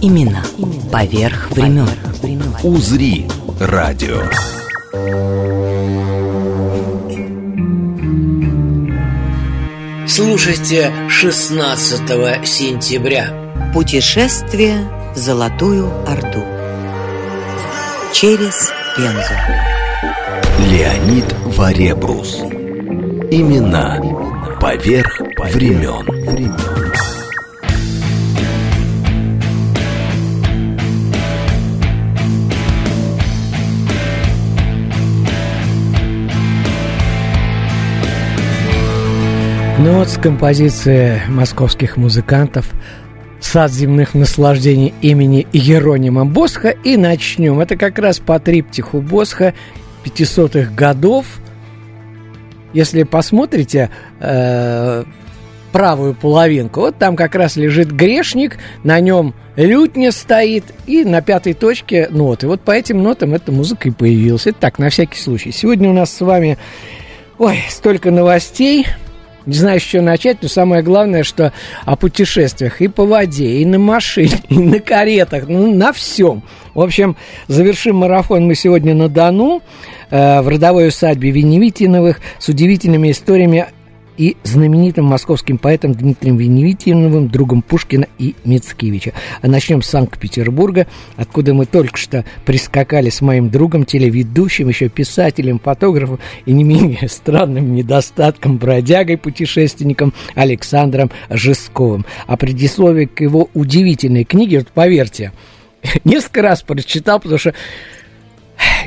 Именно поверх времен. «Узри радио». Слушайте 16 сентября. Путешествие в Золотую Орду. Через Пензу. Леонид Варебрус. Имена поверх времен. Ну вот с композиции московских музыкантов «Сад земных наслаждений» имени Еронима Босха и начнем. Это как раз по триптиху Босха 500-х годов. Если посмотрите э, правую половинку, вот там как раз лежит грешник, на нем лютня стоит, и на пятой точке ноты. Вот по этим нотам эта музыка и появилась. Это так, на всякий случай. Сегодня у нас с вами, ой, столько новостей – не знаю, с чего начать, но самое главное, что о путешествиях и по воде, и на машине, и на каретах, ну, на всем. В общем, завершим марафон мы сегодня на Дону, э, в родовой усадьбе Веневитиновых с удивительными историями и знаменитым московским поэтом Дмитрием Веневитиновым, другом Пушкина и Мицкевича. А начнем с Санкт-Петербурга, откуда мы только что прискакали с моим другом, телеведущим, еще писателем, фотографом и не менее странным недостатком, бродягой, путешественником Александром Жесковым. А предисловие к его удивительной книге, вот поверьте, несколько раз прочитал, потому что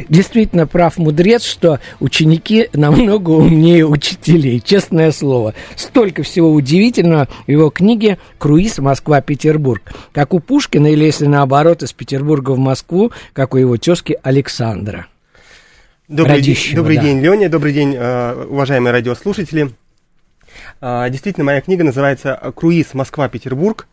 действительно прав мудрец, что ученики намного умнее учителей, честное слово. Столько всего удивительного в его книге «Круиз Москва-Петербург». Как у Пушкина, или если наоборот, из Петербурга в Москву, как у его тезки Александра. Добрый, день, добрый да. день, Леня, добрый день, э, уважаемые радиослушатели. Э, действительно, моя книга называется «Круиз Москва-Петербург.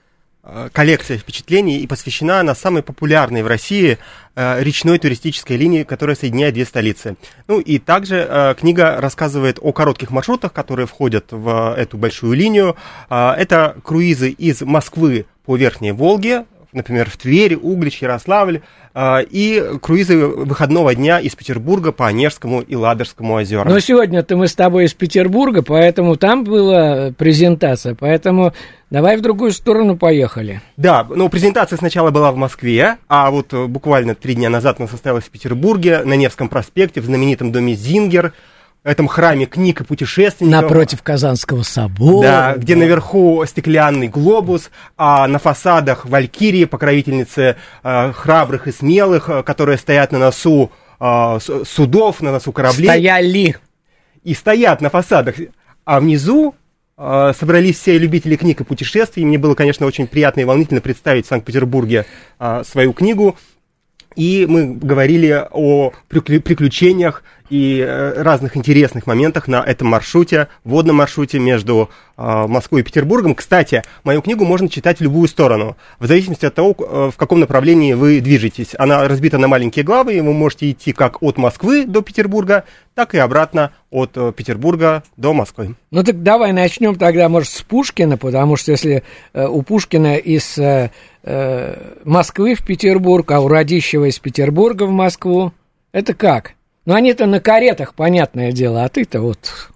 Э, коллекция впечатлений и посвящена она самой популярной в России э, речной туристической линии, которая соединяет две столицы. Ну и также э, книга рассказывает о коротких маршрутах, которые входят в эту большую линию. Это круизы из Москвы по Верхней Волге, например, в Тверь, Углич, Ярославль, а, и круизы выходного дня из Петербурга по Онежскому и Ладожскому озерам. Но сегодня-то мы с тобой из Петербурга, поэтому там была презентация, поэтому давай в другую сторону поехали. Да, ну, презентация сначала была в Москве, а вот буквально три дня назад она состоялась в Петербурге, на Невском проспекте, в знаменитом доме «Зингер», этом храме книг и путешественников. Напротив Казанского собора. Да, где наверху стеклянный глобус, а на фасадах валькирии, покровительницы э, храбрых и смелых, э, которые стоят на носу э, судов, на носу кораблей. Стояли. И стоят на фасадах. А внизу э, собрались все любители книг и путешествий. Мне было, конечно, очень приятно и волнительно представить в Санкт-Петербурге э, свою книгу. И мы говорили о приключениях и э, разных интересных моментах на этом маршруте, водном маршруте между э, Москвой и Петербургом. Кстати, мою книгу можно читать в любую сторону, в зависимости от того, э, в каком направлении вы движетесь. Она разбита на маленькие главы, и вы можете идти как от Москвы до Петербурга, так и обратно от Петербурга до Москвы. Ну так давай начнем тогда, может, с Пушкина, потому что если у Пушкина из Москвы в Петербург, а у Радищева из Петербурга в Москву, это как? Ну, они-то на каретах, понятное дело, а ты-то вот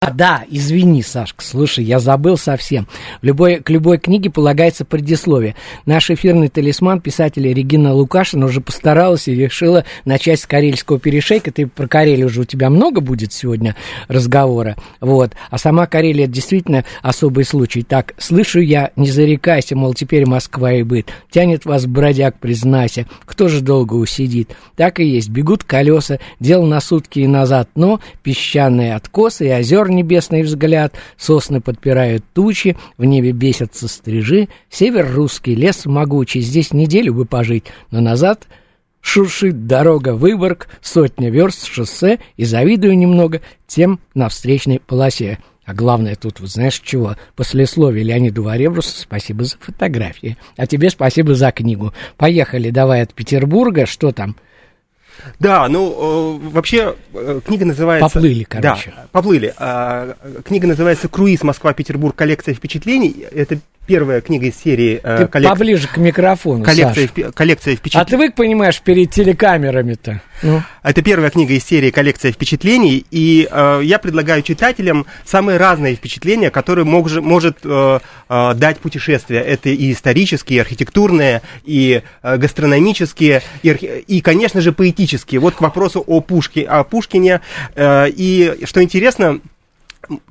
а, да, извини, Сашка, слушай, я забыл совсем. В любой, к любой книге полагается предисловие. Наш эфирный талисман, писатель Регина Лукашина, уже постаралась и решила начать с карельского перешейка. Ты про Карелию уже у тебя много будет сегодня разговора. Вот. А сама Карелия действительно особый случай. Так, слышу я, не зарекайся, мол, теперь Москва и быт. Тянет вас, бродяг, признайся. Кто же долго усидит? Так и есть. Бегут колеса, дело на сутки и назад, но песчаные откосы и озера озер небесный взгляд, сосны подпирают тучи, в небе бесятся стрижи, север русский, лес могучий, здесь неделю бы пожить, но назад шуршит дорога Выборг, сотня верст шоссе, и завидую немного тем на встречной полосе. А главное тут, вот знаешь чего, послесловие Леониду Варебрусу спасибо за фотографии, а тебе спасибо за книгу. Поехали, давай от Петербурга, что там? Да, ну, э, вообще, э, книга называется... Поплыли, короче. Да, поплыли. А, книга называется «Круиз Москва-Петербург. Коллекция впечатлений». Это первая книга из серии... Э, Ты коллек... поближе к микрофону, коллекция, Саша. коллекция впечатлений. А ты вык, понимаешь, перед телекамерами-то? Ну. Это первая книга из серии «Коллекция впечатлений», и э, я предлагаю читателям самые разные впечатления, которые мог, может э, э, дать путешествие. Это и исторические, и архитектурные, и э, гастрономические, и, и, конечно же, поэтические. Вот к вопросу о, Пушке, о Пушкине. Э, и, что интересно,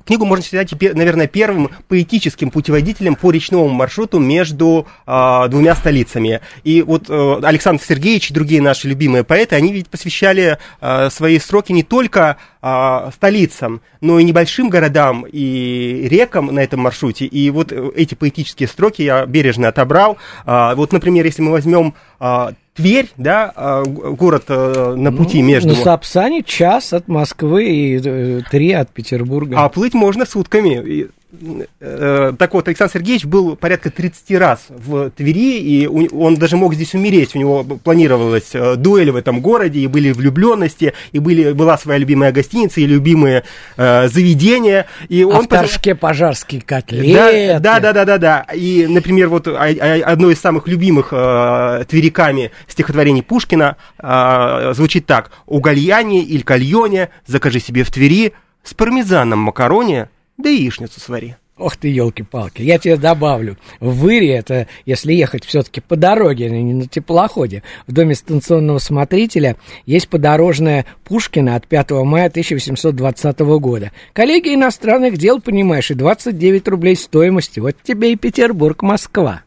Книгу можно считать, наверное, первым поэтическим путеводителем по речному маршруту между э, двумя столицами. И вот э, Александр Сергеевич и другие наши любимые поэты, они ведь посвящали э, свои строки не только э, столицам, но и небольшим городам и рекам на этом маршруте. И вот эти поэтические строки я бережно отобрал. Э, вот, например, если мы возьмем э, Тверь, да, а, город э, на пути ну, между... На Сапсане час от Москвы и э, три от Петербурга. А плыть можно сутками. Э, так вот, Александр Сергеевич был порядка 30 раз в Твери, и он даже мог здесь умереть. У него планировалась э, дуэль в этом городе, и были влюбленности, и были, была своя любимая гостиница, и любимые э, заведения. И а он в Торжке пожарские котлеты. Да, да, да, да, да. И, например, вот одно из самых любимых э, твериками стихотворений Пушкина э, звучит так. «У гальяне или кальоне закажи себе в Твери с пармезаном макароне да яичницу свари. Ох ты, елки-палки, я тебе добавлю. В Выре это, если ехать все-таки по дороге, а не на теплоходе, в доме станционного смотрителя есть подорожная Пушкина от 5 мая 1820 года. Коллеги иностранных дел, понимаешь, и 29 рублей стоимости. Вот тебе и Петербург, Москва.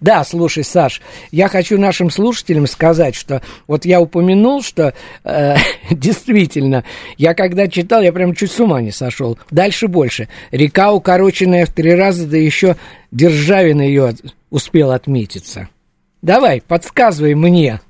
Да, слушай, Саш, я хочу нашим слушателям сказать, что вот я упомянул, что э, действительно, я когда читал, я прям чуть с ума не сошел. Дальше больше. Река укороченная в три раза, да еще Державин ее успел отметиться. Давай, подсказывай мне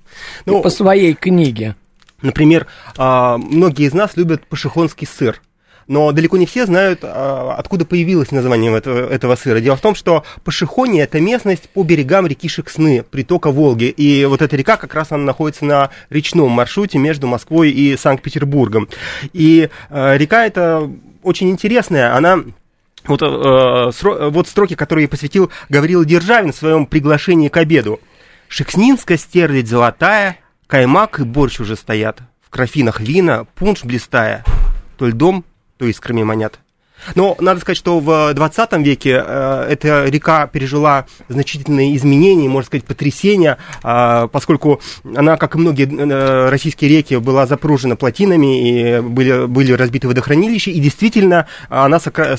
ну, по своей книге. Например, э, многие из нас любят пашихонский сыр но далеко не все знают, а, откуда появилось название этого, этого сыра. Дело в том, что Пашихони – это местность по берегам реки Шексны, притока Волги. И вот эта река как раз она находится на речном маршруте между Москвой и Санкт-Петербургом. И э, река эта очень интересная, она вот, э, сро, вот строки, которые посвятил Гаврила Державин в своем приглашении к обеду. «Шекснинская стерлядь золотая, каймак и борщ уже стоят, в крафинах вина, пунш блистая, то льдом то искрами монет. Но надо сказать, что в 20 веке э, эта река пережила значительные изменения, можно сказать, потрясения, э, поскольку она, как и многие э, российские реки, была запружена плотинами, и были, были разбиты водохранилища, и действительно она,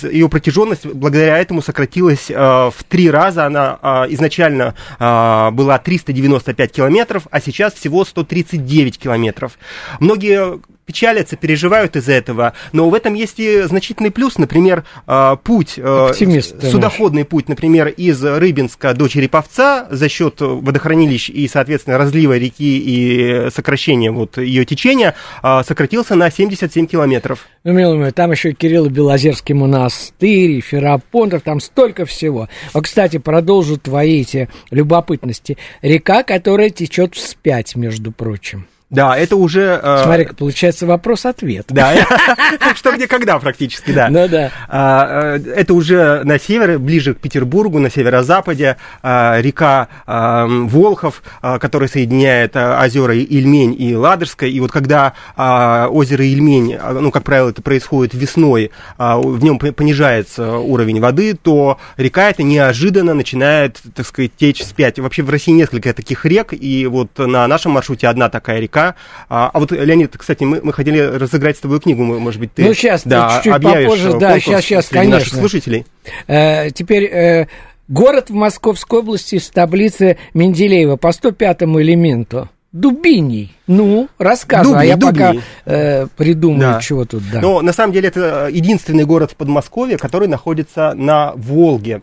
ее протяженность благодаря этому сократилась э, в три раза. Она э, изначально э, была 395 километров, а сейчас всего 139 километров. Многие печалятся, переживают из-за этого, но в этом есть и значительный плюс, например, а, путь, а, Оптимист, судоходный путь, например, из Рыбинска до Череповца за счет водохранилищ и, соответственно, разлива реки и сокращения вот ее течения а, сократился на 77 километров. Ну, милый мой, там еще Кирилл Белозерский монастырь, Ферапонтов, там столько всего. А, кстати, продолжу твои эти любопытности. Река, которая течет вспять, между прочим. Да, это уже... Э... смотри получается вопрос-ответ. Да, что где когда практически, да. Ну да. А, э, это уже на севере, ближе к Петербургу, на северо-западе, а, река а, Волхов, которая соединяет озера Ильмень и Ладожское. И вот когда озеро Ильмень, ну, как правило, это происходит весной, в нем понижается уровень воды, то река эта неожиданно начинает, так сказать, течь вспять. Вообще в России несколько таких рек, и вот на нашем маршруте одна такая река, а, а вот, Леонид, кстати, мы, мы хотели разыграть с тобой книгу, может быть, ты ну, сейчас, да, чуть-чуть попозже, да, сейчас, сейчас, конечно. наших слушателей. Э, теперь... Э, город в Московской области с таблицы Менделеева по 105 элементу. Дубиний. Ну, рассказывай, а я пока э, придумаю, да. чего тут. Да. Но на самом деле это единственный город в Подмосковье, который находится на Волге.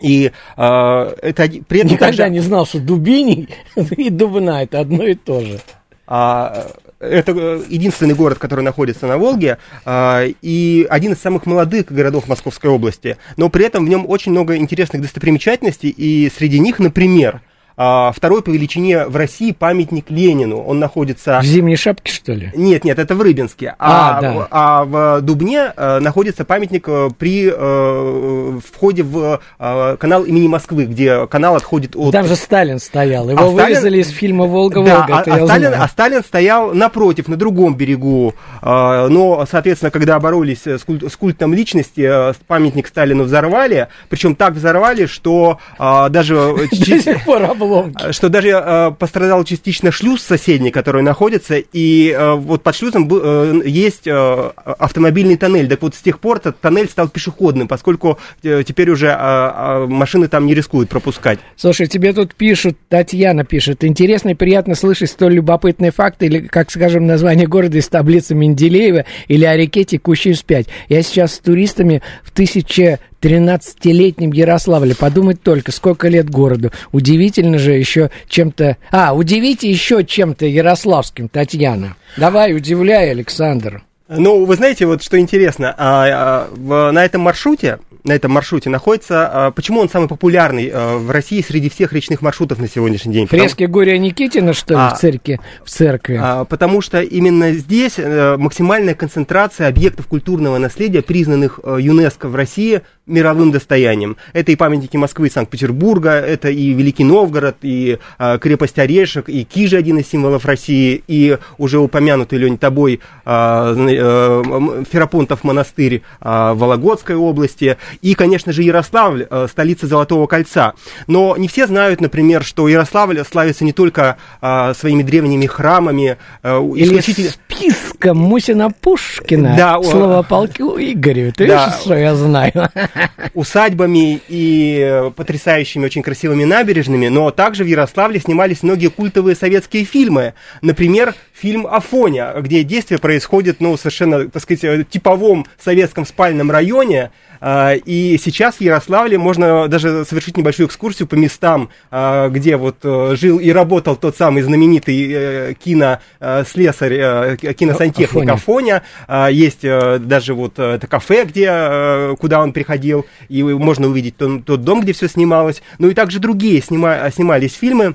И э, это при этом никогда также... не знал, что Дубиний и Дубна это одно и то же. А, это э, единственный город, который находится на Волге, а, и один из самых молодых городов Московской области. Но при этом в нем очень много интересных достопримечательностей, и среди них, например, а, второй по величине в России памятник Ленину. Он находится... В зимней шапке, что ли? Нет, нет, это в Рыбинске. А, а, да. а в Дубне а, находится памятник э, при а, входе в а, канал имени Москвы, где канал отходит от... Там же Сталин стоял. Его а вырезали Сталин... из фильма «Волга-Волга». Да, а, а, Сталин, а Сталин стоял напротив, на другом берегу. А, но, соответственно, когда боролись с, культ, с культом личности, памятник Сталину взорвали. Причем так взорвали, что а, даже... До сих пор обломки. А, что даже э, пострадал частично шлюз соседний, который находится, и э, вот под шлюзом э, есть э, автомобильный тоннель. Так вот, с тех пор этот тоннель стал пешеходным, поскольку э, теперь уже э, э, машины там не рискуют пропускать. Слушай, тебе тут пишут, Татьяна пишет, интересно и приятно слышать столь любопытные факты, или, как скажем, название города из таблицы Менделеева, или о реке, текущей вспять. Я сейчас с туристами в тысяче 13-летнем Ярославле. Подумать только, сколько лет городу. Удивительно же еще чем-то... А, удивите еще чем-то ярославским, Татьяна. Давай, удивляй, Александр. Ну, вы знаете, вот что интересно, а, а, в, на этом маршруте, на этом маршруте находится, а, почему он самый популярный а, в России среди всех речных маршрутов на сегодняшний день? Фрески потому... Горя Никитина, что ли, а, в церкви? В церкви? А, потому что именно здесь а, максимальная концентрация объектов культурного наследия, признанных а, ЮНЕСКО в России мировым достоянием. Это и памятники Москвы и Санкт-Петербурга, это и Великий Новгород, и а, крепость Орешек, и Кижи, один из символов России, и уже упомянутый, Лень, тобой а, а, Ферапонтов монастырь а, в Вологодской области, и, конечно же, Ярославль, а, столица Золотого кольца. Но не все знают, например, что Ярославль славится не только а, своими древними храмами, а, Или исключительно... списком Мусина Пушкина, да, слово полку Игорю, ты да, видишь, что я знаю? усадьбами и потрясающими, очень красивыми набережными, но также в Ярославле снимались многие культовые советские фильмы. Например, фильм «Афоня», где действие происходит, ну, совершенно, так сказать, типовом советском спальном районе, а, и сейчас в Ярославле можно даже совершить небольшую экскурсию по местам, а, где вот э, жил и работал тот самый знаменитый э, кинослесарь, э, киносантехник Афоня. А, есть даже вот это кафе, где, куда он приходил, и можно увидеть тот, тот дом, где все снималось. Ну и также другие снима, снимались фильмы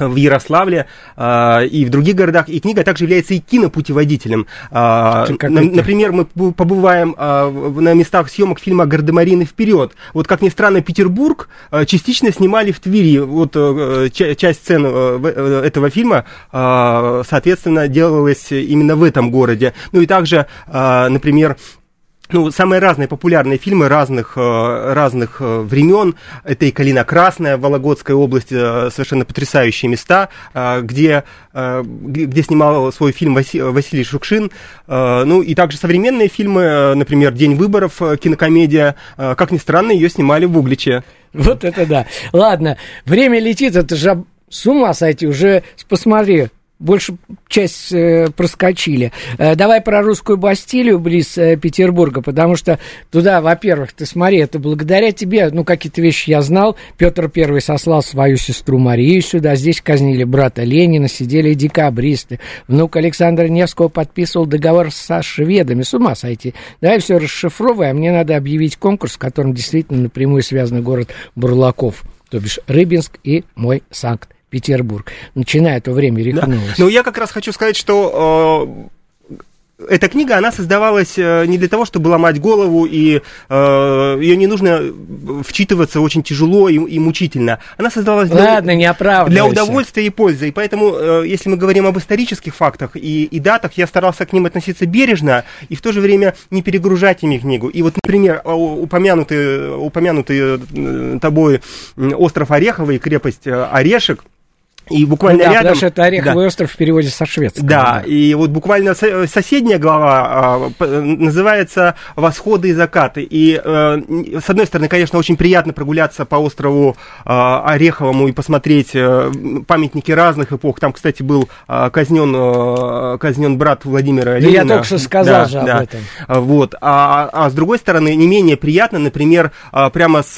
в Ярославле э, и в других городах. И книга также является и кинопутеводителем. Э, на, например, мы побываем э, на местах съемок фильма «Гардемарины вперед». Вот, как ни странно, Петербург э, частично снимали в Твери. Вот э, часть сцен э, этого фильма, э, соответственно, делалась именно в этом городе. Ну и также, э, например, ну, самые разные популярные фильмы разных, э, разных э, времен. Это и «Калина Красная» в Вологодской области, э, совершенно потрясающие места, где, где снимал свой фильм Василий Шукшин. Ну, и также современные фильмы, например, «День выборов», кинокомедия. Как ни странно, ее снимали в Угличе. Вот это да. Ладно, время летит, это же с ума сойти, уже посмотри, больше часть э, проскочили. Э, давай про русскую Бастилию близ э, Петербурга, потому что туда, во-первых, ты смотри, это благодаря тебе, ну, какие-то вещи я знал. Петр Первый сослал свою сестру Марию сюда, здесь казнили брата Ленина, сидели декабристы. Внук Александра Невского подписывал договор со шведами. С ума сойти. Давай все расшифровывай, а мне надо объявить конкурс, в котором действительно напрямую связан город Бурлаков, то бишь Рыбинск и мой Санкт Петербург. Начиная то время рехнулось. Да. Ну, я как раз хочу сказать, что э, эта книга, она создавалась э, не для того, чтобы ломать голову, и э, ее не нужно вчитываться очень тяжело и, и мучительно. Она создавалась для, Ладно, не для удовольствия и пользы. И поэтому, э, если мы говорим об исторических фактах и, и датах, я старался к ним относиться бережно и в то же время не перегружать ими книгу. И вот, например, упомянутый, упомянутый тобой остров Ореховый, крепость Орешек – И буквально да, рядом... Потому что это Ореховый да. остров в переводе со шведского. Да, да, и вот буквально соседняя глава а, называется «Восходы и закаты». И э, с одной стороны, конечно, очень приятно прогуляться по острову а, Ореховому и посмотреть э, памятники разных эпох. Там, кстати, был а, казнен, э, казнен брат Владимира да Ленина. Я только что сказал да, же об да. этом. Вот. А, а с другой стороны, не менее приятно, например, прямо с,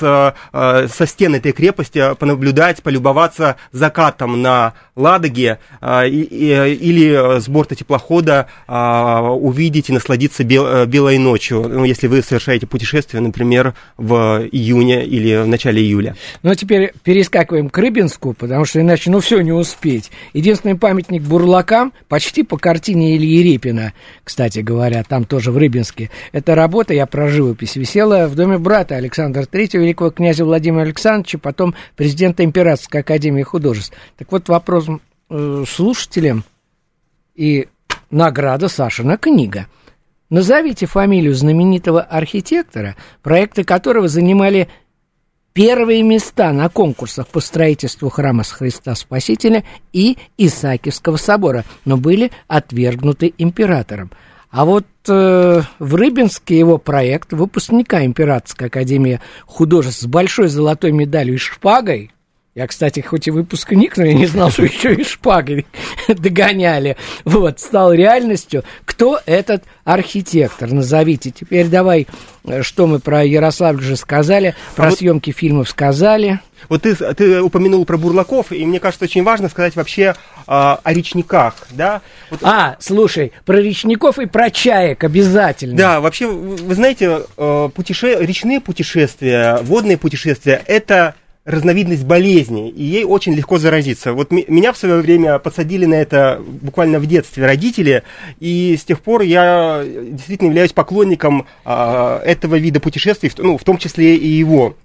со стен этой крепости понаблюдать, полюбоваться закатом на Ладоге и, и, или с борта теплохода а, увидеть и насладиться бел, э, белой ночью, ну, если вы совершаете путешествие, например, в июне или в начале июля. Ну, а теперь перескакиваем к Рыбинску, потому что иначе, ну, все не успеть. Единственный памятник бурлакам, почти по картине Ильи Репина, кстати говоря, там тоже в Рыбинске. Эта работа, я про живопись, висела в доме брата Александра III, великого князя Владимира Александровича, потом президента Императорской академии художеств. Так вот, вопрос э, слушателям и награда Сашина книга. Назовите фамилию знаменитого архитектора, проекты которого занимали первые места на конкурсах по строительству храма Христа Спасителя и Исаакиевского собора, но были отвергнуты императором. А вот э, в Рыбинске его проект выпускника Императорской академии художеств с большой золотой медалью и шпагой я, кстати, хоть и выпускник, но я не знал, что еще и шпагой догоняли. Вот, стал реальностью. Кто этот архитектор? Назовите. Теперь давай, э, что мы про Ярославль же сказали, про а съемки вот... фильмов сказали. Вот ты, ты упомянул про бурлаков, и мне кажется, очень важно сказать вообще э, о речниках, да? Вот... А, слушай, про речников и про чаек обязательно. Да, вообще, вы знаете, э, путеше... речные путешествия, водные путешествия, это разновидность болезни, и ей очень легко заразиться. Вот меня в свое время подсадили на это буквально в детстве родители, и с тех пор я действительно являюсь поклонником а, этого вида путешествий, ну, в том числе и его.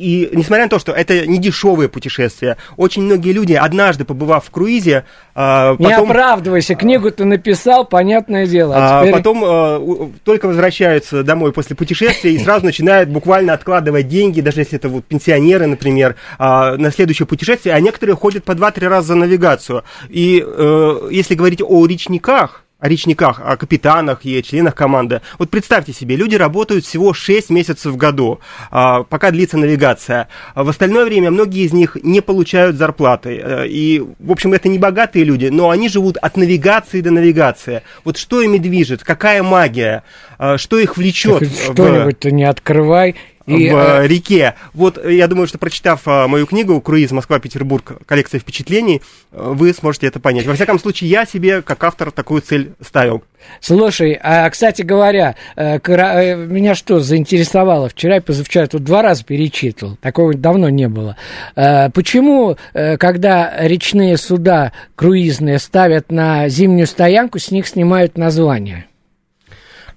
И несмотря на то, что это не дешевые путешествия, очень многие люди, однажды побывав в круизе, а, потом... Не оправдывайся, книгу ты написал, понятное дело. А, а теперь... потом а, только возвращаются домой после путешествия и сразу начинают буквально откладывать деньги, даже если это вот пенсионеры, например, на следующее путешествие, а некоторые ходят по 2-3 раза за навигацию. И э, если говорить о речниках, о речниках, о капитанах и членах команды. Вот представьте себе, люди работают всего 6 месяцев в году, а, пока длится навигация. В остальное время многие из них не получают зарплаты. Э, и, в общем, это не богатые люди, но они живут от навигации до навигации. Вот что ими движет, какая магия, э, что их влечет. Что-нибудь-то не открывай и, в э, реке. Вот э, я думаю, что прочитав э, мою книгу «Круиз Москва-Петербург. Коллекция впечатлений», вы сможете это понять. Во всяком случае, я себе, как автор, такую цель ставил. Слушай, а, кстати говоря, меня что заинтересовало? Вчера и позавчера тут два раза перечитывал, такого давно не было. Почему, когда речные суда круизные ставят на зимнюю стоянку, с них снимают название?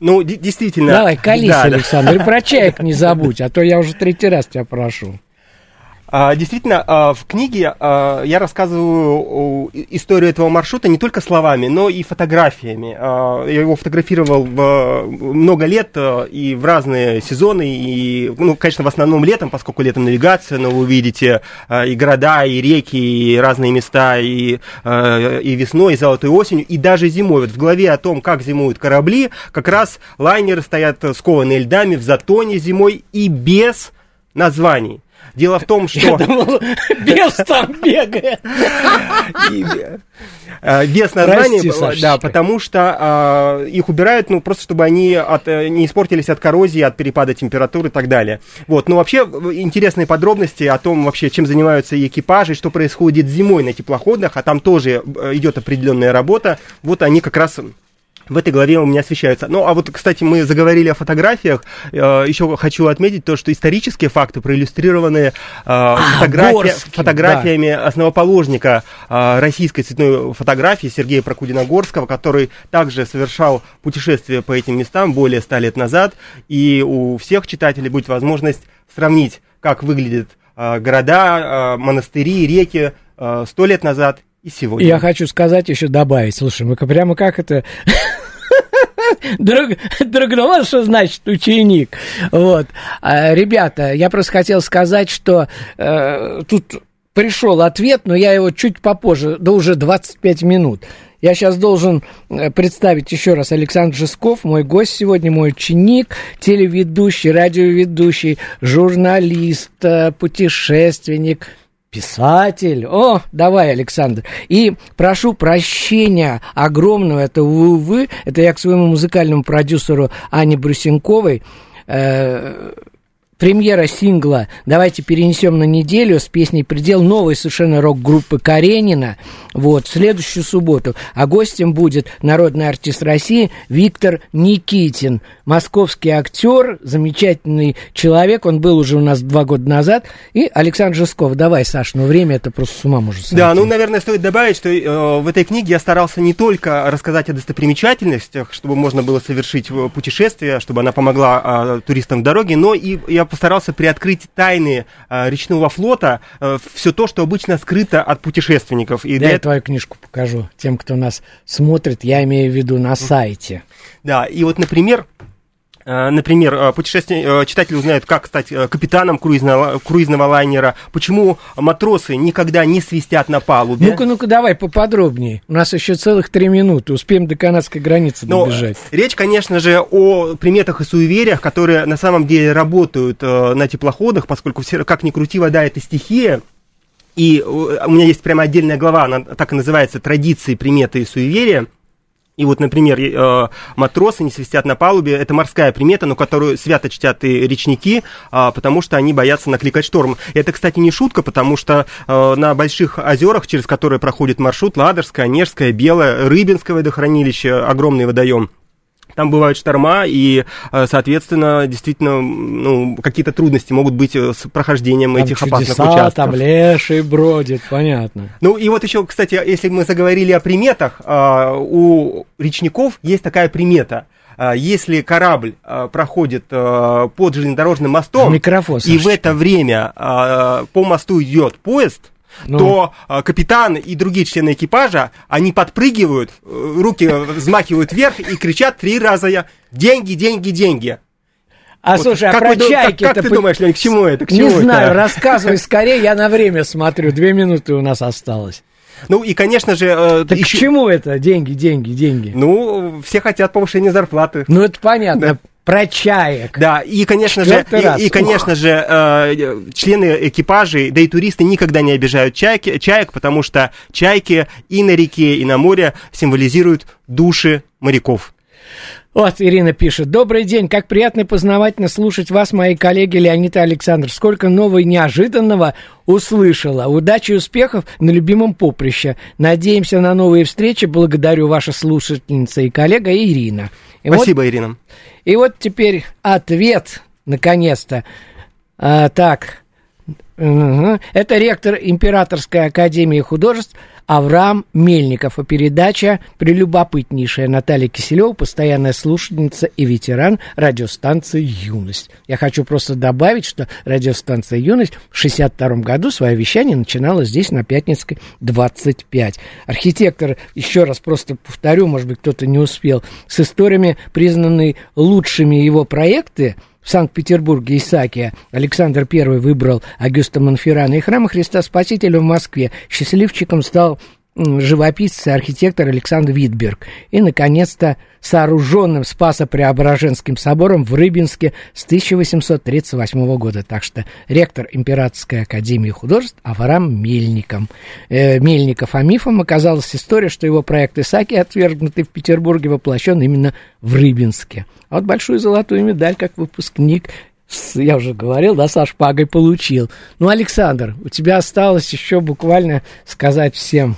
Ну, действительно. Давай, колись, да, Александр, да. про чаек не забудь, а то я уже третий раз тебя прошу. А, действительно, а, в книге а, я рассказываю историю этого маршрута не только словами, но и фотографиями. Я его фотографировал много лет и в разные сезоны, и, ну, конечно, в основном летом, поскольку летом навигация, но вы увидите и города, и реки, и разные места, и, и весной, и золотой осенью, и даже зимой. Вот в главе о том, как зимуют корабли, как раз лайнеры стоят скованные льдами в затоне зимой и без названий. Дело в том, что... Я думал, бес там бегает. Э, без названия, да, потому что а, их убирают, ну, просто чтобы они от, э, не испортились от коррозии, от перепада температуры и так далее. Вот, но вообще интересные подробности о том вообще, чем занимаются экипажи, что происходит зимой на теплоходах, а там тоже э, идет определенная работа, вот они как раз в этой главе у меня освещаются. Ну, а вот, кстати, мы заговорили о фотографиях. Э, еще хочу отметить то, что исторические факты проиллюстрированы э, а, фотография, Горский, фотографиями да. основоположника э, российской цветной фотографии Сергея Прокудина-Горского, который также совершал путешествие по этим местам более ста лет назад. И у всех читателей будет возможность сравнить, как выглядят города, монастыри, реки сто лет назад и сегодня. Я хочу сказать еще добавить, слушай, мы прямо как это... Друг, другного, что значит ученик. Вот. А, ребята, я просто хотел сказать, что э, тут пришел ответ, но я его чуть попозже, да уже 25 минут. Я сейчас должен э, представить еще раз Александр Жесков, мой гость сегодня, мой ученик, телеведущий, радиоведущий, журналист, э, путешественник, писатель. О, давай, Александр. И прошу прощения огромного, это вы, это я к своему музыкальному продюсеру Ане Брусенковой, э, премьера сингла «Давайте перенесем на неделю» с песней «Предел» новой совершенно рок-группы Каренина, вот, в следующую субботу. А гостем будет народный артист России Виктор Никитин, московский актер, замечательный человек, он был уже у нас два года назад, и Александр Жесков. Давай, Саш, ну время это просто с ума может сойти. Да, ну, наверное, стоит добавить, что э, в этой книге я старался не только рассказать о достопримечательностях, чтобы можно было совершить э, путешествие, чтобы она помогла э, туристам в дороге, но и я постарался приоткрыть тайны э, речного флота, э, все то, что обычно скрыто от путешественников. И да, я твою книжку покажу тем, кто нас смотрит, я имею в виду на сайте. Да, и вот, например, например, э, путешествие, э, читатели узнают, как стать капитаном круизного, круизного лайнера, почему матросы никогда не свистят на палубе. Ну-ка, ну-ка, давай поподробнее. У нас еще целых три минуты, успеем до канадской границы Но добежать. Речь, конечно же, о приметах и суевериях, которые на самом деле работают на теплоходах, поскольку, все, как ни крути, вода – это стихия, и у меня есть прямо отдельная глава, она так и называется «Традиции, приметы и суеверия». И вот, например, э, матросы не свистят на палубе. Это морская примета, но которую свято чтят и речники, а, потому что они боятся накликать шторм. И это, кстати, не шутка, потому что э, на больших озерах, через которые проходит маршрут, Ладожское, Онежское, Белое, Рыбинское водохранилище, огромный водоем, там бывают шторма, и, э, соответственно, действительно, ну, какие-то трудности могут быть э, с прохождением там этих чудеса, опасных участков. там леший бродит, понятно. Ну, и вот еще, кстати, если мы заговорили о приметах, э, у речников есть такая примета. Если корабль проходит под железнодорожным мостом, микрофон, и в это время по мосту идет поезд, ну. то э, капитан и другие члены экипажа, они подпрыгивают, э, руки взмахивают вверх и кричат три раза я «Деньги, деньги, деньги!» А вот, слушай, а про вы, чайки как, как ты по... думаешь, Лень, к чему это? К чему Не это? знаю, рассказывай скорее, я на время смотрю, две минуты у нас осталось. Ну и, конечно же... Э, так еще... к чему это? Деньги, деньги, деньги. Ну, все хотят повышения зарплаты. Ну, это понятно. Да. Про чаек. Да, и, конечно же, и, и, конечно же, э, члены экипажей, да и туристы никогда не обижают чайки, чаек, потому что чайки и на реке, и на море символизируют души моряков. Вот, Ирина пишет. Добрый день, как приятно и познавательно слушать вас, мои коллеги Леонид и Александр. Сколько нового и неожиданного услышала. Удачи и успехов на любимом поприще. Надеемся на новые встречи. Благодарю ваша слушательница и коллега Ирина. И Спасибо, вот, Ирина. И вот теперь ответ, наконец-то. А, так, это ректор Императорской академии художеств Авраам Мельников. А передача прелюбопытнейшая. Наталья Киселева, постоянная слушательница и ветеран радиостанции «Юность». Я хочу просто добавить, что радиостанция «Юность» в 1962 году свое вещание начинала здесь, на Пятницкой, 25. Архитектор, еще раз просто повторю, может быть, кто-то не успел, с историями, признанные лучшими его проекты – в Санкт-Петербурге Исаакия Александр I выбрал Агюста Монферрана и храма Христа Спасителя в Москве. Счастливчиком стал живописец и архитектор Александр Витберг. И, наконец-то, сооруженным Спасо-Преображенским собором в Рыбинске с 1838 года. Так что ректор Императорской академии художеств Авраам Мельником. Э, Мельников, а мифом оказалась история, что его проект Исаки, отвергнутый в Петербурге, воплощен именно в Рыбинске. А вот большую золотую медаль, как выпускник, я уже говорил, да, Саш Пагой получил. Ну, Александр, у тебя осталось еще буквально сказать всем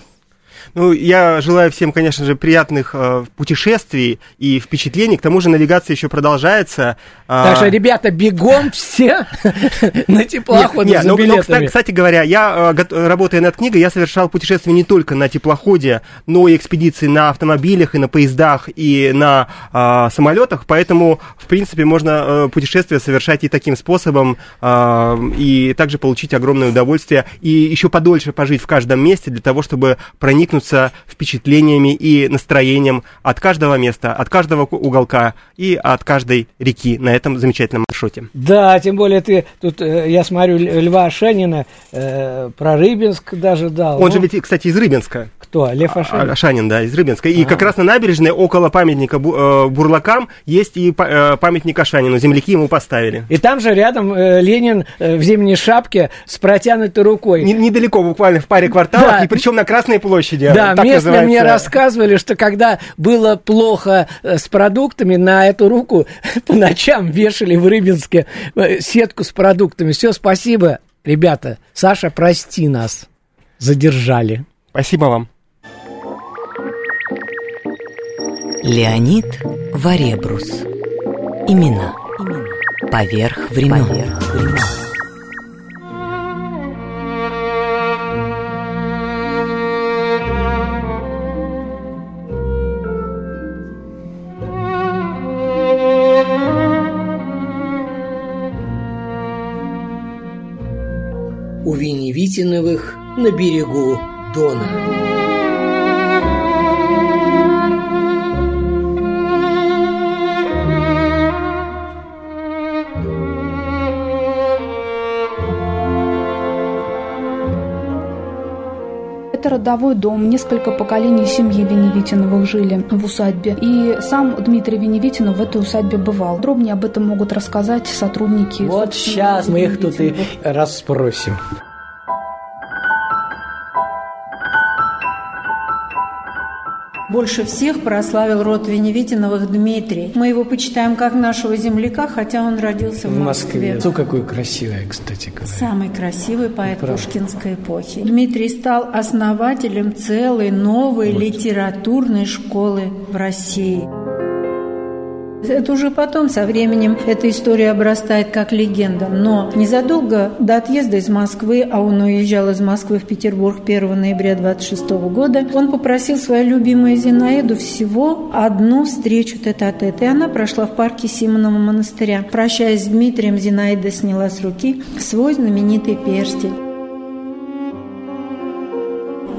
ну, я желаю всем, конечно же, приятных э, путешествий и впечатлений. К тому же навигация еще продолжается. Так что, ребята, бегом все на теплоходы нет, нет, за но, билетами. Но, кстати говоря, я, э, работая над книгой, я совершал путешествия не только на теплоходе, но и экспедиции на автомобилях, и на поездах, и на э, самолетах. Поэтому, в принципе, можно э, путешествия совершать и таким способом, э, и также получить огромное удовольствие, и еще подольше пожить в каждом месте для того, чтобы проникнуть проникнуться впечатлениями и настроением от каждого места, от каждого уголка и от каждой реки на этом замечательном маршруте. Да, тем более ты тут, э, я смотрю, Льва Ашанина э, про Рыбинск даже дал. Он ну, же ведь, кстати, из Рыбинска. Кто? Лев Ашанин? Ашанин, да, из Рыбинска. И а. как раз на набережной около памятника э, Бурлакам есть и э, памятник Ашанину. Земляки ему поставили. И там же рядом Ленин в зимней шапке с протянутой рукой. Не, недалеко, буквально в паре кварталов, да. и причем на Красной площади. Да, местные называется... мне рассказывали, что когда было плохо с продуктами, на эту руку по ночам вешали в Рыбинске сетку с продуктами. Все, спасибо, ребята. Саша, прости нас. Задержали. Спасибо вам. Леонид Варебрус. Имена. Поверх времен. Поверх времен. У Веневитиновых на берегу Дона. Это родовой дом, несколько поколений семьи Веневитиновых жили в усадьбе. И сам Дмитрий Веневитинов в этой усадьбе бывал. Подробнее об этом могут рассказать сотрудники. Вот сейчас мы их тут и расспросим. Больше всех прославил род Веневитиновых Дмитрий. Мы его почитаем как нашего земляка, хотя он родился в, Москве. Москве. какой красивый, кстати говоря. Самый красивый поэт Правда. Пушкинской эпохи. Дмитрий стал основателем целой новой вот. литературной школы в России. Это уже потом, со временем, эта история обрастает как легенда. Но незадолго до отъезда из Москвы, а он уезжал из Москвы в Петербург 1 ноября 26 года, он попросил свою любимую Зинаиду всего одну встречу тет-а-тет. И она прошла в парке Симонова монастыря. Прощаясь с Дмитрием, Зинаида сняла с руки свой знаменитый перстень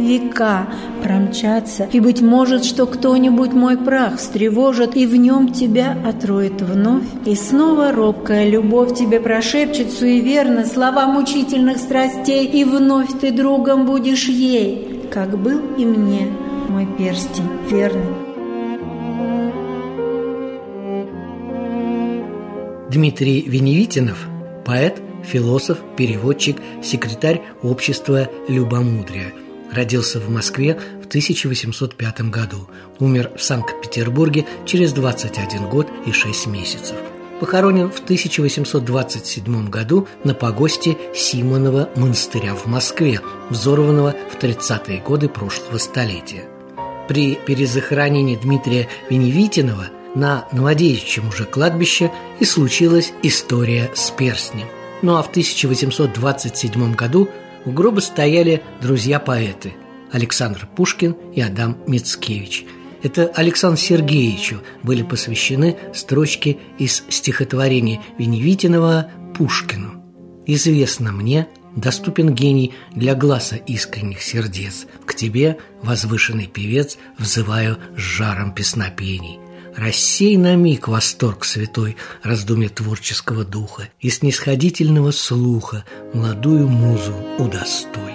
века промчаться, и, быть может, что кто-нибудь мой прах встревожит, и в нем тебя отроет вновь, и снова робкая любовь тебе прошепчет суеверно слова мучительных страстей, и вновь ты другом будешь ей, как был и мне мой перстень верный. Дмитрий Веневитинов – поэт, философ, переводчик, секретарь общества «Любомудрия», Родился в Москве в 1805 году, умер в Санкт-Петербурге через 21 год и 6 месяцев. Похоронен в 1827 году на погосте Симонова монастыря в Москве, взорванного в 30-е годы прошлого столетия. При перезахоронении Дмитрия Веневитинова на Новодевичьем уже кладбище и случилась история с перстнем. Ну а в 1827 году у гроба стояли друзья-поэты Александр Пушкин и Адам Мицкевич. Это Александру Сергеевичу были посвящены строчки из стихотворения Веневитинова «Пушкину». «Известно мне, доступен гений для глаза искренних сердец. К тебе, возвышенный певец, взываю с жаром песнопений. Рассей на миг восторг святой раздумья творческого духа и снисходительного слуха молодую музу удостой.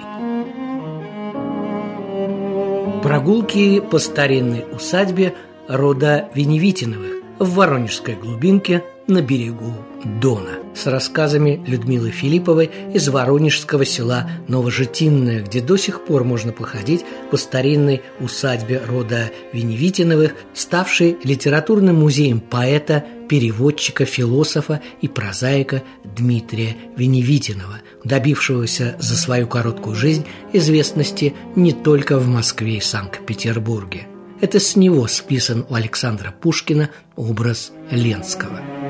Прогулки по старинной усадьбе рода Веневитиновых в Воронежской глубинке на берегу Дона с рассказами Людмилы Филипповой из воронежского села Новожитинное, где до сих пор можно походить по старинной усадьбе рода Веневитиновых, ставшей литературным музеем поэта, переводчика, философа и прозаика Дмитрия Веневитинова, добившегося за свою короткую жизнь известности не только в Москве и Санкт-Петербурге. Это с него списан у Александра Пушкина образ Ленского –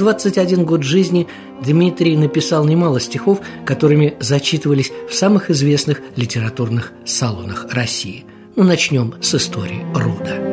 21 год жизни Дмитрий написал немало стихов, которыми зачитывались в самых известных литературных салонах России. Ну, начнем с истории Руда.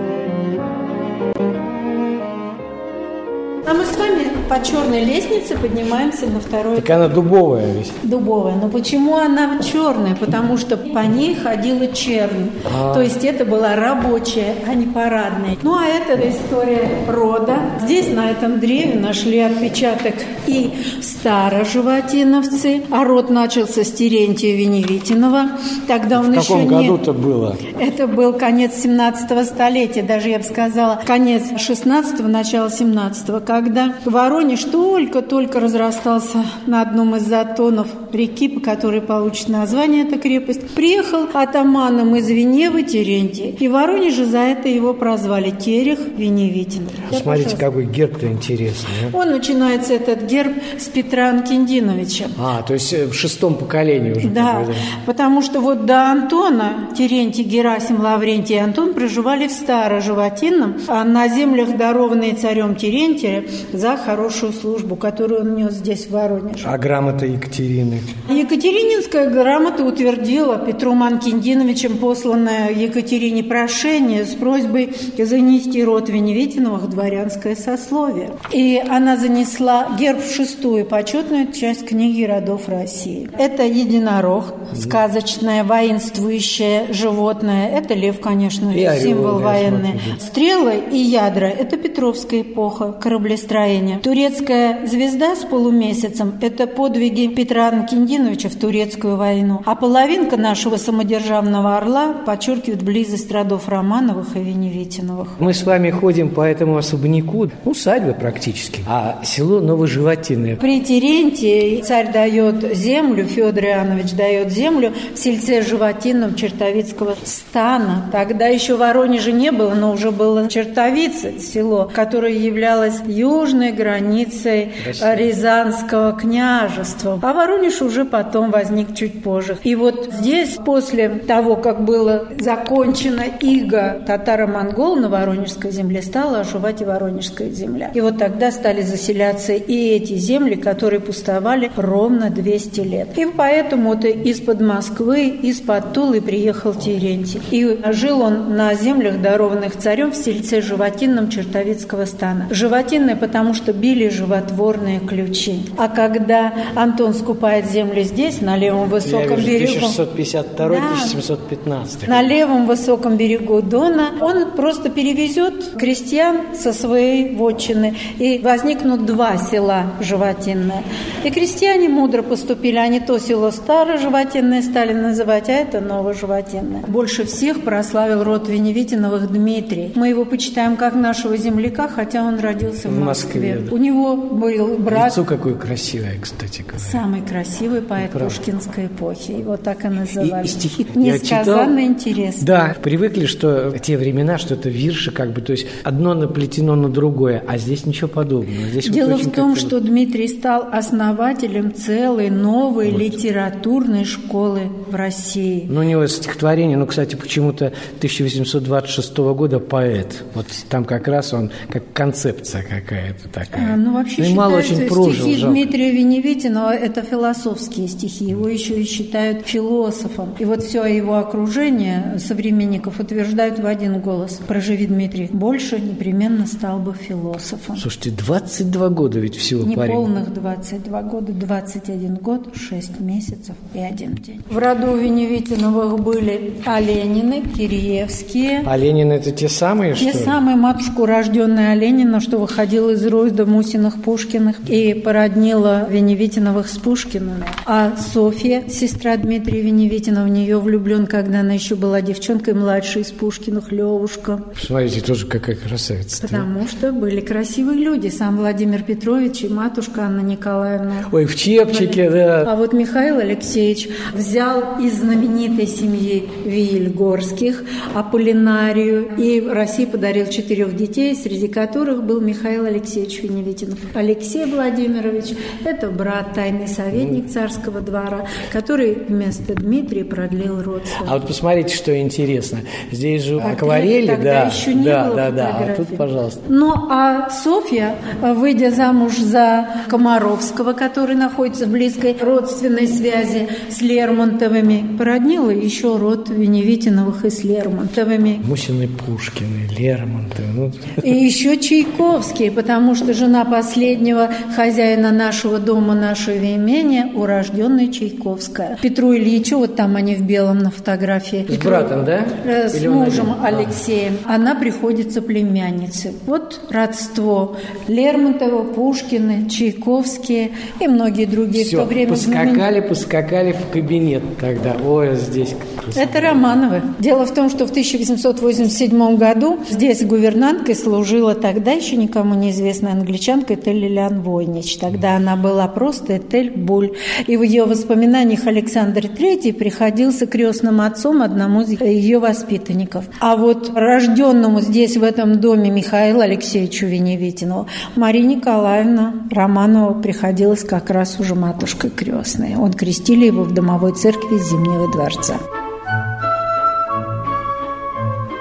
По черной лестнице поднимаемся на второй. Так она дубовая ведь. Дубовая. Но почему она черная? Потому что по ней ходила чернь. А. То есть это была рабочая, а не парадная. Ну а это история рода. Здесь на этом древе нашли отпечаток и староживотиновцы, а род начался с Терентия Веневитинова. Тогда он В еще каком году-то было? Это был конец 17 столетия, даже я бы сказала, конец 16-го, начало 17-го, когда ворот Воронеж только-только разрастался на одном из затонов реки, по которой получит название эта крепость. Приехал атаманом из Веневы Терентий. И Воронеже за это его прозвали Терех Веневитин. Ну, смотрите, какой герб-то интересный. А? Он начинается, этот герб, с Петра Анкендиновича. А, то есть э, в шестом поколении уже. Да, потому что вот до Антона Терентий, Герасим, Лаврентий и Антон проживали в Староживотинном, а на землях, дарованные царем Терентия, за хорошую хорошую службу, которую он нес здесь, в Воронеже. А грамота Екатерины? Екатерининская грамота утвердила Петру Манкиндиновичем посланное Екатерине прошение с просьбой занести род Веневитиновых в дворянское сословие. И она занесла герб в шестую почетную часть книги родов России. Это единорог, сказочное, воинствующее животное. Это лев, конечно, и символ военный. Стрелы и ядра – это Петровская эпоха кораблестроения. Турецкая звезда с полумесяцем – это подвиги Петра Анкиндиновича в турецкую войну. А половинка нашего самодержавного орла подчеркивает близость родов Романовых и Веневитиновых. Мы с вами ходим по этому особняку, усадьба практически, а село Новоживотиное. При Терентии царь дает землю, Федор Иоаннович дает землю в сельце Животинном Чертовицкого стана. Тогда еще Воронежа не было, но уже было Чертовица, село, которое являлось южной границей границей Россия. Рязанского княжества. А Воронеж уже потом возник чуть позже. И вот здесь, после того, как было закончено иго татаро-монгол на Воронежской земле, стала оживать и Воронежская земля. И вот тогда стали заселяться и эти земли, которые пустовали ровно 200 лет. И поэтому вот из-под Москвы, из-под Тулы приехал Терентий. И жил он на землях, дарованных царем в сельце Животинном Чертовицкого стана. Животинное, потому что били животворные ключи. А когда Антон скупает землю здесь, на левом высоком берегу... 1652-1715. Да, на левом высоком берегу Дона он просто перевезет крестьян со своей вотчины. И возникнут два села животинные. И крестьяне мудро поступили. Они то село старое животинное стали называть, а это новое животинное. Больше всех прославил род Веневитиновых Дмитрий. Мы его почитаем как нашего земляка, хотя он родился в, в Москве. Москве. У него был брат... Лицо какое красивое, кстати говоря. Самый красивый поэт Правда. Пушкинской эпохи. Его так и называли. И, и стихи Несказанно интересно. Да, привыкли, что в те времена, что это вирши, как бы, то есть одно наплетено на другое, а здесь ничего подобного. Здесь Дело вот в том, что Дмитрий стал основателем целой новой вот. литературной школы в России. Ну, у него стихотворение, ну, кстати, почему-то 1826 года поэт. Вот там как раз он, как концепция какая-то такая. А, ну, вообще ну, мало очень прожил, стихи жалко. Дмитрия Веневитина – это философские стихи. Его еще и считают философом. И вот все его окружение современников утверждают в один голос. Проживи, Дмитрий, больше непременно стал бы философом. Слушайте, 22 года ведь всего Не парень. полных 22 года, 21 год, 6 месяцев и один день. В роду Веневитиновых были Оленины, Киреевские. Оленины – это те самые, те что Те самые, матушку рожденная Оленина, что выходила из рода Мусиных Пушкиных и породнила Веневитиновых с Пушкиными. А Софья, сестра Дмитрия Веневитина, в нее влюблен, когда она еще была девчонкой младшей из Пушкиных, Левушка. Смотрите, тоже какая красавица. Потому да? что были красивые люди. Сам Владимир Петрович и матушка Анна Николаевна. Ой, в чепчике, да. А вот Михаил Алексеевич взял из знаменитой семьи Вильгорских Аполлинарию и России подарил четырех детей, среди которых был Михаил Алексеевич Веневитин. Веневитинов. Алексей Владимирович – это брат, тайный советник царского двора, который вместо Дмитрия продлил род А вот посмотрите, что интересно. Здесь же акварели, да, еще не да, было да, да. А тут, пожалуйста. Ну, а Софья, выйдя замуж за Комаровского, который находится в близкой родственной связи с Лермонтовыми, породнила еще род Веневитиновых и с Лермонтовыми. Мусины Пушкины, Лермонтовы. Ну, И еще Чайковский, потому что жена последнего хозяина нашего дома, нашего имения, урожденная Чайковская. Петру Ильичу, вот там они в белом на фотографии. С братом, да? Э, С Или мужем один? А. Алексеем. Она приходится племяннице. Вот родство. Лермонтова, Пушкины, Чайковские и многие другие в Все, то время поскакали, поскакали в кабинет тогда. Ой, здесь как красота. Это Романовы. Дело в том, что в 1887 году здесь гувернанткой служила тогда еще никому неизвестная англичанка Этель Лилиан Войнич. Тогда она была просто Этель Буль. И в ее воспоминаниях Александр III приходился крестным отцом одному из ее воспитанников. А вот рожденному здесь, в этом доме, Михаилу Алексеевичу Веневитинову, Мария Николаевна Романова приходилась как раз уже матушкой крестной. Он крестили его в домовой церкви Зимнего дворца.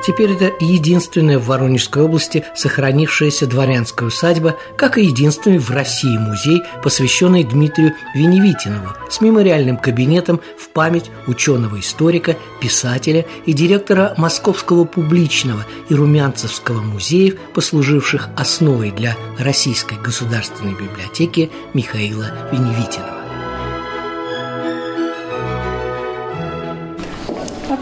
Теперь это единственная в Воронежской области сохранившаяся дворянская усадьба, как и единственный в России музей, посвященный Дмитрию Веневитинову, с мемориальным кабинетом в память ученого-историка, писателя и директора Московского публичного и Румянцевского музеев, послуживших основой для Российской государственной библиотеки Михаила Веневитинова.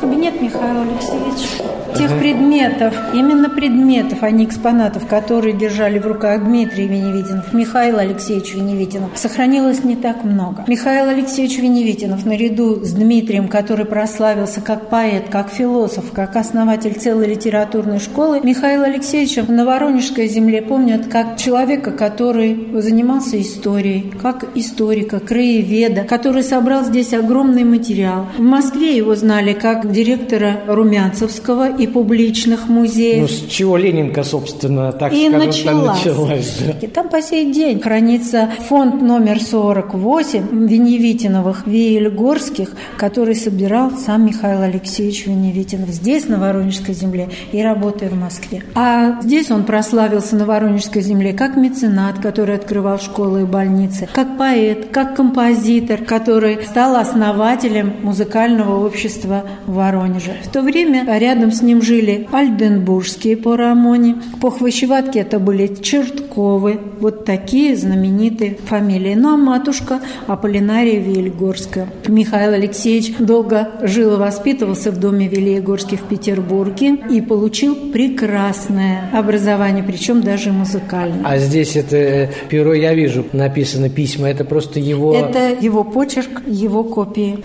Кабинет Михаила Алексеевича тех предметов, именно предметов, а не экспонатов, которые держали в руках Дмитрий Веневитинов, Михаил Алексеевич Веневитинов, сохранилось не так много. Михаил Алексеевич Веневитинов, наряду с Дмитрием, который прославился как поэт, как философ, как основатель целой литературной школы, Михаил Алексеевича на Воронежской земле помнят как человека, который занимался историей, как историка, краеведа, который собрал здесь огромный материал. В Москве его знали как директора Румянцевского и публичных Ну, музеев. с чего Ленинка, собственно, так И скажем, началась. там началась. да. И там по сей день хранится фонд номер 48 Веневитиновых Виельгорских, который собирал сам Михаил Алексеевич Веневитинов здесь, на Воронежской земле, и работая в Москве. А здесь он прославился на Воронежской земле как меценат, который открывал школы и больницы, как поэт, как композитор, который стал основателем музыкального общества в Воронеже. В то время рядом с ним жили Альденбургские по Рамоне, по Хвощеватке это были Чертковы, вот такие знаменитые фамилии. Ну а матушка Аполлинария Вильгорская. Михаил Алексеевич долго жил и воспитывался в доме Вильегорских в Петербурге и получил прекрасное образование, причем даже музыкальное. А здесь это э, перо, я вижу, написано письма, это просто его... Это его почерк, его копии.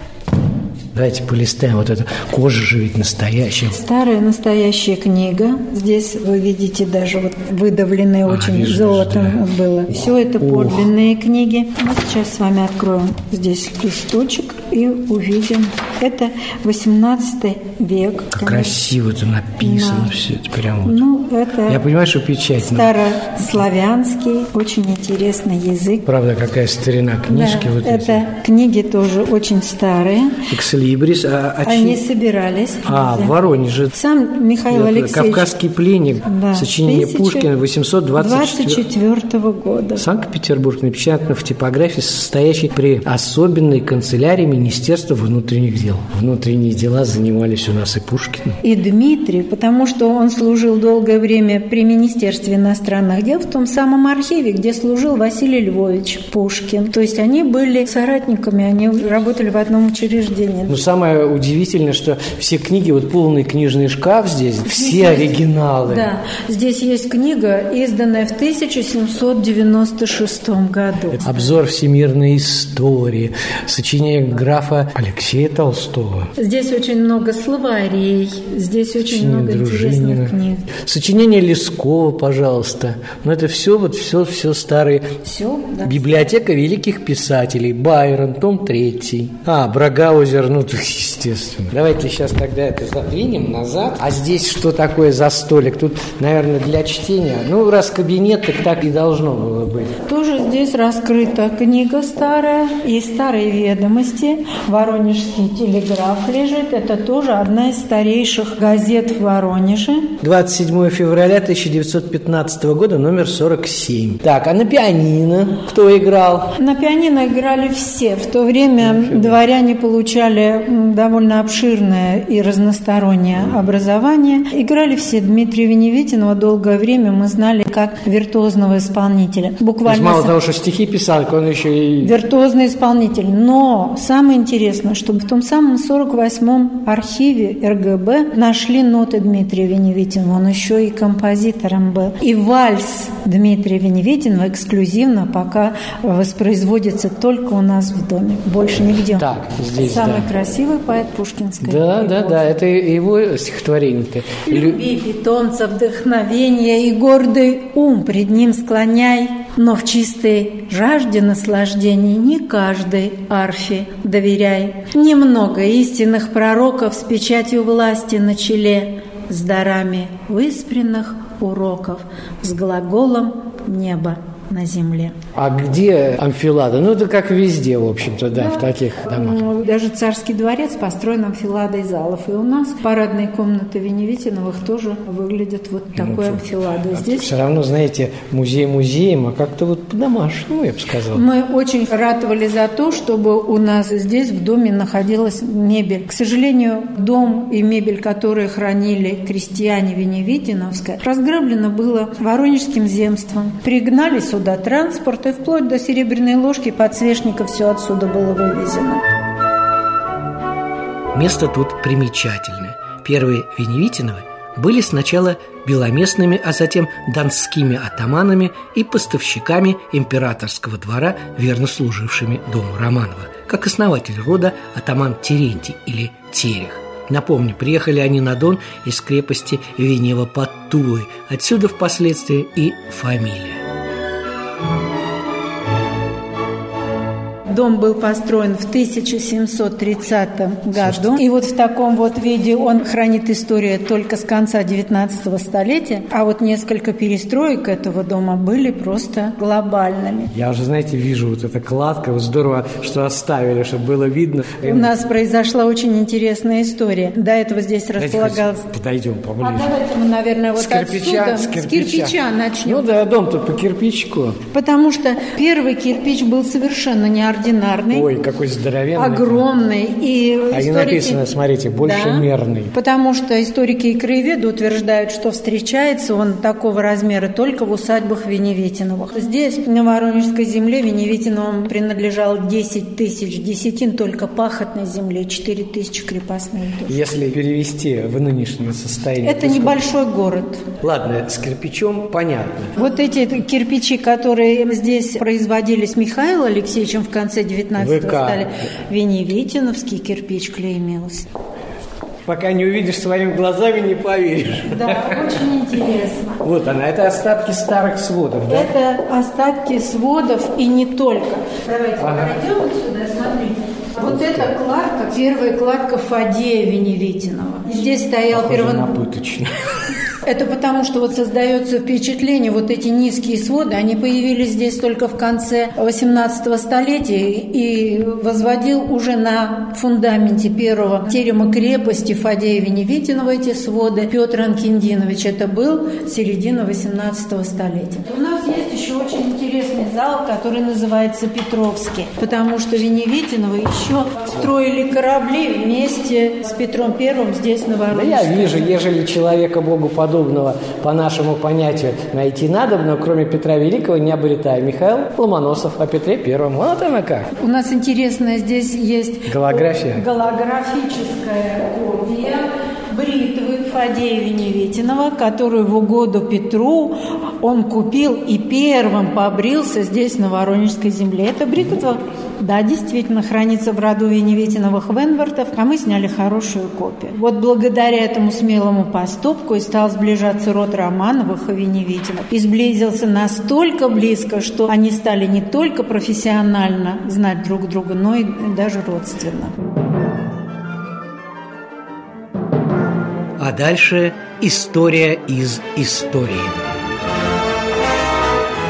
Давайте полистаем вот эту. Кожа же ведь настоящая. Старая настоящая книга. Здесь вы видите даже вот выдавленные А, очень вижу, золотом вижу, было. Все это подлинные книги. Мы сейчас с вами откроем здесь листочек и увидим. Это 18 век. Как красиво это написано Да. все. Это прям вот. Ну, это Я понимаю, что печать. но, старославянский, очень интересный язык. Правда, какая старина книжки Да, вот это эти. книги тоже очень старые. Экслибрис. А, а Они чьи- собирались. А, в. Воронеже. Сам Михаил Это Алексеевич. Кавказский пленник. Да, Сочинение Пушкина 824 24 года. Санкт-Петербург напечатано в типографии, состоящей при особенной канцелярии Министерства внутренних дел. Внутренние дела занимались у нас и Пушкин. И Дмитрий, потому что он служил долгое время при Министерстве иностранных дел в том самом архиве, где служил Василий Львович Пушкин. То есть они были соратниками, они работали в одном учреждении. Но самое удивительное, что все книги, вот полный книжный шкаф здесь, все оригиналы. Да, здесь есть книга, изданная в 1796 году. Обзор всемирной истории, сочинение графа Алексея Толстого. Здесь очень много словарей, здесь очень Сочинение много Дружинина. интересных книг. Сочинение Лескова, пожалуйста. Но это все вот все, все старые. Все, да. Библиотека великих писателей. Байрон, том третий. А, Брагаузер, ну, естественно. Давайте сейчас тогда это задвинем назад. А здесь что такое за столик? Тут, наверное, для чтения. Ну, раз кабинет, так так и должно было быть. Тоже здесь раскрыта книга старая и старые ведомости. Воронежский телеграф лежит. Это тоже одна из старейших газет в Воронеже. 27 февраля 1915 года, номер 47. Так, а на пианино кто играл? На пианино играли все. В то время дворяне получали довольно обширное и разностороннее образование. Играли все. Дмитрия Веневитинова долгое время мы знали как виртуозного исполнителя. Буквально мало того, что стихи писал, он еще и... Виртуозный исполнитель. Но самое интересное, что в том самом 48-м архиве РГБ нашли ноты Дмитрия Веневитинова. Он еще и композитором был. И вальс Дмитрия Веневитинова эксклюзивно пока воспроизводится только у нас в доме. Больше нигде. Так, здесь, Самый да. красивый поэт Пушкинской. Да, да, да, это его стихотворение-то. Люби питомца, вдохновение и гордый ум пред ним склоняй, но в чистой жажде наслаждений не каждой арфе доверяй. Немного истинных пророков с печатью власти на челе, с дарами выспренных уроков, с глаголом неба на земле. А где амфилада? Ну, это как везде, в общем-то, да, да, в таких домах. Ну, даже царский дворец построен амфиладой залов. И у нас парадные комнаты Веневитиновых тоже выглядят вот ну, такой ну, амфиладой. Здесь... Все равно, знаете, музей музеем, а как-то вот по-домашнему, я бы сказала. Мы очень ратовали за то, чтобы у нас здесь в доме находилась мебель. К сожалению, дом и мебель, которые хранили крестьяне Веневитиновская, разграблено было Воронежским земством. Пригнали сюда сюда транспорт, и вплоть до серебряной ложки, подсвечника все отсюда было вывезено. Место тут примечательное. Первые Веневитиновы были сначала беломестными, а затем донскими атаманами и поставщиками императорского двора, верно служившими дому Романова, как основатель рода атаман Терентий или Терех. Напомню, приехали они на Дон из крепости Венева под Тулой, отсюда впоследствии и фамилия. Дом был построен в 1730 году. И вот в таком вот виде он хранит историю только с конца 19 столетия. А вот несколько перестроек этого дома были просто глобальными. Я уже, знаете, вижу вот эта кладка. Вот здорово, что оставили, чтобы было видно. У нас произошла очень интересная история. До этого здесь располагалось... Подойдем поближе. А давайте мы, наверное, вот с кирпича, отсюда. С кирпича. С кирпича начнем. Ну да, дом-то по кирпичку. Потому что первый кирпич был совершенно неординарный неординарный. Ой, какой здоровенный. Огромный. И а историки... написано, смотрите, большемерный. Да, потому что историки и краеведы утверждают, что встречается он такого размера только в усадьбах Веневитиновых. Здесь, на Воронежской земле, Веневитиновым принадлежало 10 тысяч десятин только пахотной земли, 4 тысячи крепостных душ. Если перевести в нынешнее состояние. Это небольшой город. Ладно, с кирпичом понятно. Вот эти кирпичи, которые здесь производились Михаилом Алексеевичем в конце конце 19 стали Веневитиновский кирпич клеймился. Пока не увидишь своими глазами, не поверишь. Да, очень интересно. Вот она, это остатки старых сводов, да? Это остатки сводов и не только. Давайте ага. пройдем вот сюда, смотрите. Вот эта кладка, первая кладка Фадея Веневитинова. Здесь стоял первоначально. Это потому, что вот создается впечатление, вот эти низкие своды, они появились здесь только в конце 18 столетия и возводил уже на фундаменте первого терема крепости Фадея Веневитинова эти своды Петр Анкиндинович. Это был середина 18 столетия. У нас есть еще очень интересный зал, который называется Петровский, потому что Веневитинова еще строили корабли вместе с Петром Первым здесь на Воронеже. Да я вижу, ежели человека Богу подобно подобного по нашему понятию найти надо, но кроме Петра Великого не обретая. Михаил Ломоносов о Петре Первом. Вот она как. У нас интересная здесь есть голография. Голографическая копия бритвы Фадея Веневитинова, которую в угоду Петру он купил и первым побрился здесь, на Воронежской земле. Это бритва да, действительно, хранится в роду Веневитиновых Венвартов, а мы сняли хорошую копию. Вот благодаря этому смелому поступку и стал сближаться род Романовых и Веневитинов. И сблизился настолько близко, что они стали не только профессионально знать друг друга, но и даже родственно. А дальше история из истории.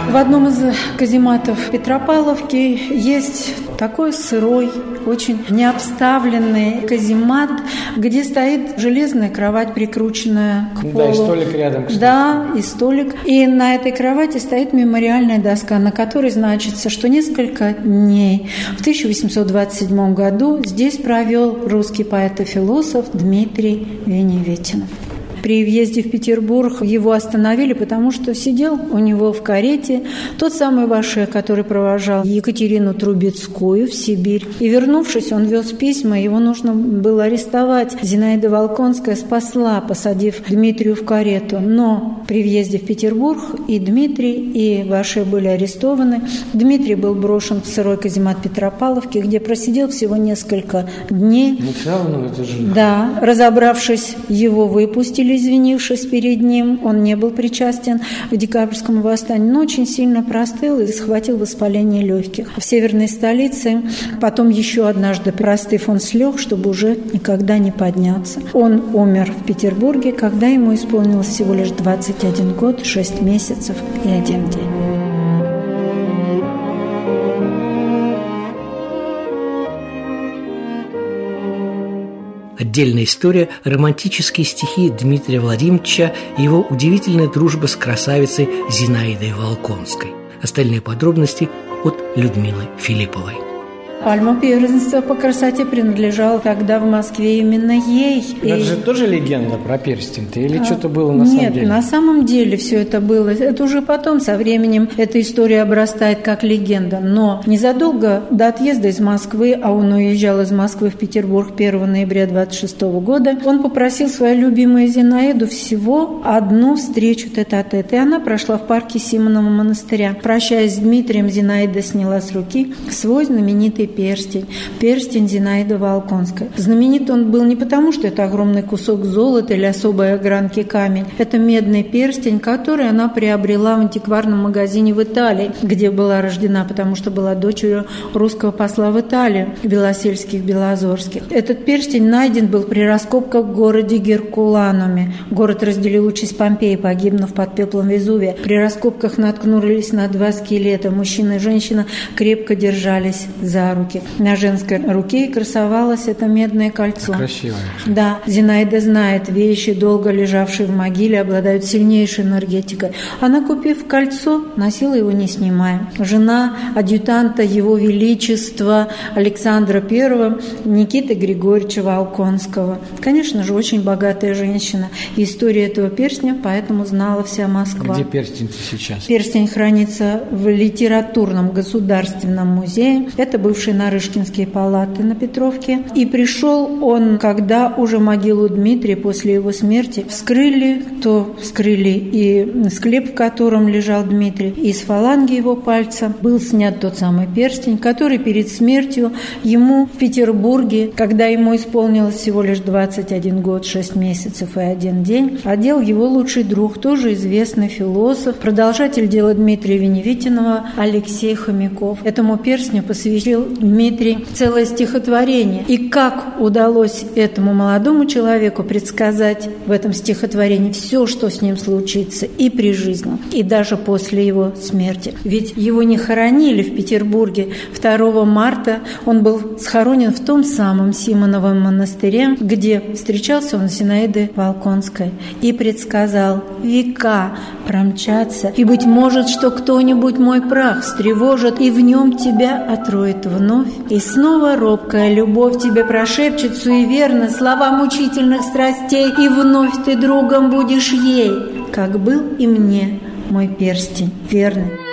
В одном из казематов Петропавловки есть такой сырой, очень необставленный каземат, где стоит железная кровать, прикрученная к полу. Да, и столик рядом, кстати. Да, и столик. И на этой кровати стоит мемориальная доска, на которой значится, что несколько дней в 1827 году здесь провел русский поэт и философ Дмитрий Веневетинов. При въезде в Петербург его остановили, потому что сидел у него в карете тот самый Ваше, который провожал Екатерину Трубецкую в Сибирь. И вернувшись, он вез письма, его нужно было арестовать. Зинаида Волконская спасла, посадив Дмитрию в карету. Но при въезде в Петербург и Дмитрий, и Ваше были арестованы. Дмитрий был брошен в сырой каземат Петропавловки, где просидел всего несколько дней. Ну, все равно это же... Да, разобравшись, его выпустили или извинившись перед ним, он не был причастен к декабрьскому восстанию, но очень сильно простыл и схватил воспаление легких. В северной столице потом еще однажды простыв он слег, чтобы уже никогда не подняться. Он умер в Петербурге, когда ему исполнилось всего лишь 21 год, 6 месяцев и один день. Отдельная история – романтические стихи Дмитрия Владимировича и его удивительная дружба с красавицей Зинаидой Волконской. Остальные подробности от Людмилы Филипповой. Пальма первенства по красоте принадлежала тогда в Москве именно ей. Но это же тоже легенда про перстень-то или а, что-то было на нет, самом деле? Нет, на самом деле все это было. Это уже потом, со временем, эта история обрастает как легенда. Но незадолго до отъезда из Москвы, а он уезжал из Москвы в Петербург 1 ноября 26 года, он попросил свою любимую Зинаиду всего одну встречу тет-а-тет. И она прошла в парке Симонова монастыря. Прощаясь с Дмитрием, Зинаида сняла с руки свой знаменитый перстень, перстень Зинаиды Волконской. Знаменит он был не потому, что это огромный кусок золота или особой огранки камень. Это медный перстень, который она приобрела в антикварном магазине в Италии, где была рождена, потому что была дочерью русского посла в Италии, Белосельских, Белозорских. Этот перстень найден был при раскопках в городе Геркулануме. Город разделил участь Помпеи, погибнув под пеплом Везувия. При раскопках наткнулись на два скелета. Мужчина и женщина крепко держались за руку руки. На женской руке красовалось это медное кольцо. Красивое. Да, Зинаида знает, вещи, долго лежавшие в могиле, обладают сильнейшей энергетикой. Она, купив кольцо, носила его не снимая. Жена адъютанта Его Величества Александра I Никиты Григорьевича Волконского. Конечно же, очень богатая женщина. История этого перстня поэтому знала вся Москва. Где перстень сейчас? Перстень хранится в литературном государственном музее. Это бывший бывшие Нарышкинские палаты на Петровке. И пришел он, когда уже могилу Дмитрия после его смерти вскрыли, то вскрыли и склеп, в котором лежал Дмитрий, и с фаланги его пальца был снят тот самый перстень, который перед смертью ему в Петербурге, когда ему исполнилось всего лишь 21 год, 6 месяцев и один день, одел его лучший друг, тоже известный философ, продолжатель дела Дмитрия Веневитинова Алексей Хомяков. Этому перстню посвятил Дмитрий целое стихотворение. И как удалось этому молодому человеку предсказать в этом стихотворении все, что с ним случится и при жизни, и даже после его смерти. Ведь его не хоронили в Петербурге 2 марта. Он был схоронен в том самом Симоновом монастыре, где встречался он с Зинаидой Волконской и предсказал века промчаться, и, быть может, что кто-нибудь мой прах встревожит, и в нем тебя отроет вновь вновь, и снова робкая любовь тебе прошепчет суеверно слова мучительных страстей, и вновь ты другом будешь ей, как был и мне мой перстень верный.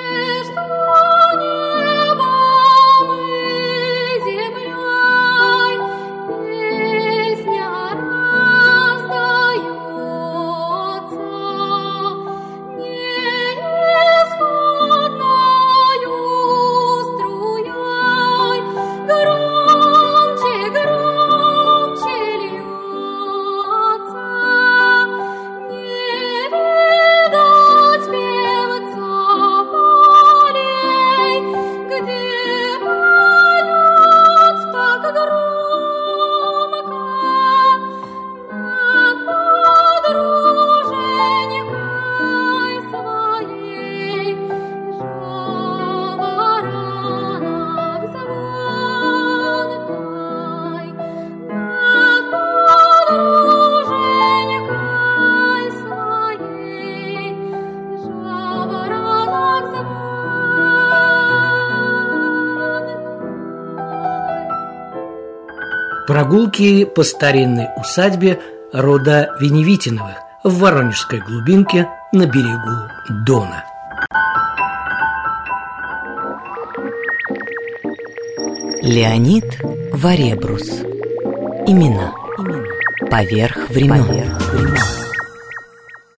Прогулки по старинной усадьбе рода Веневитиновых в Воронежской глубинке на берегу Дона. Леонид Варебрус. Имена. Поверх времен. Поверх времен.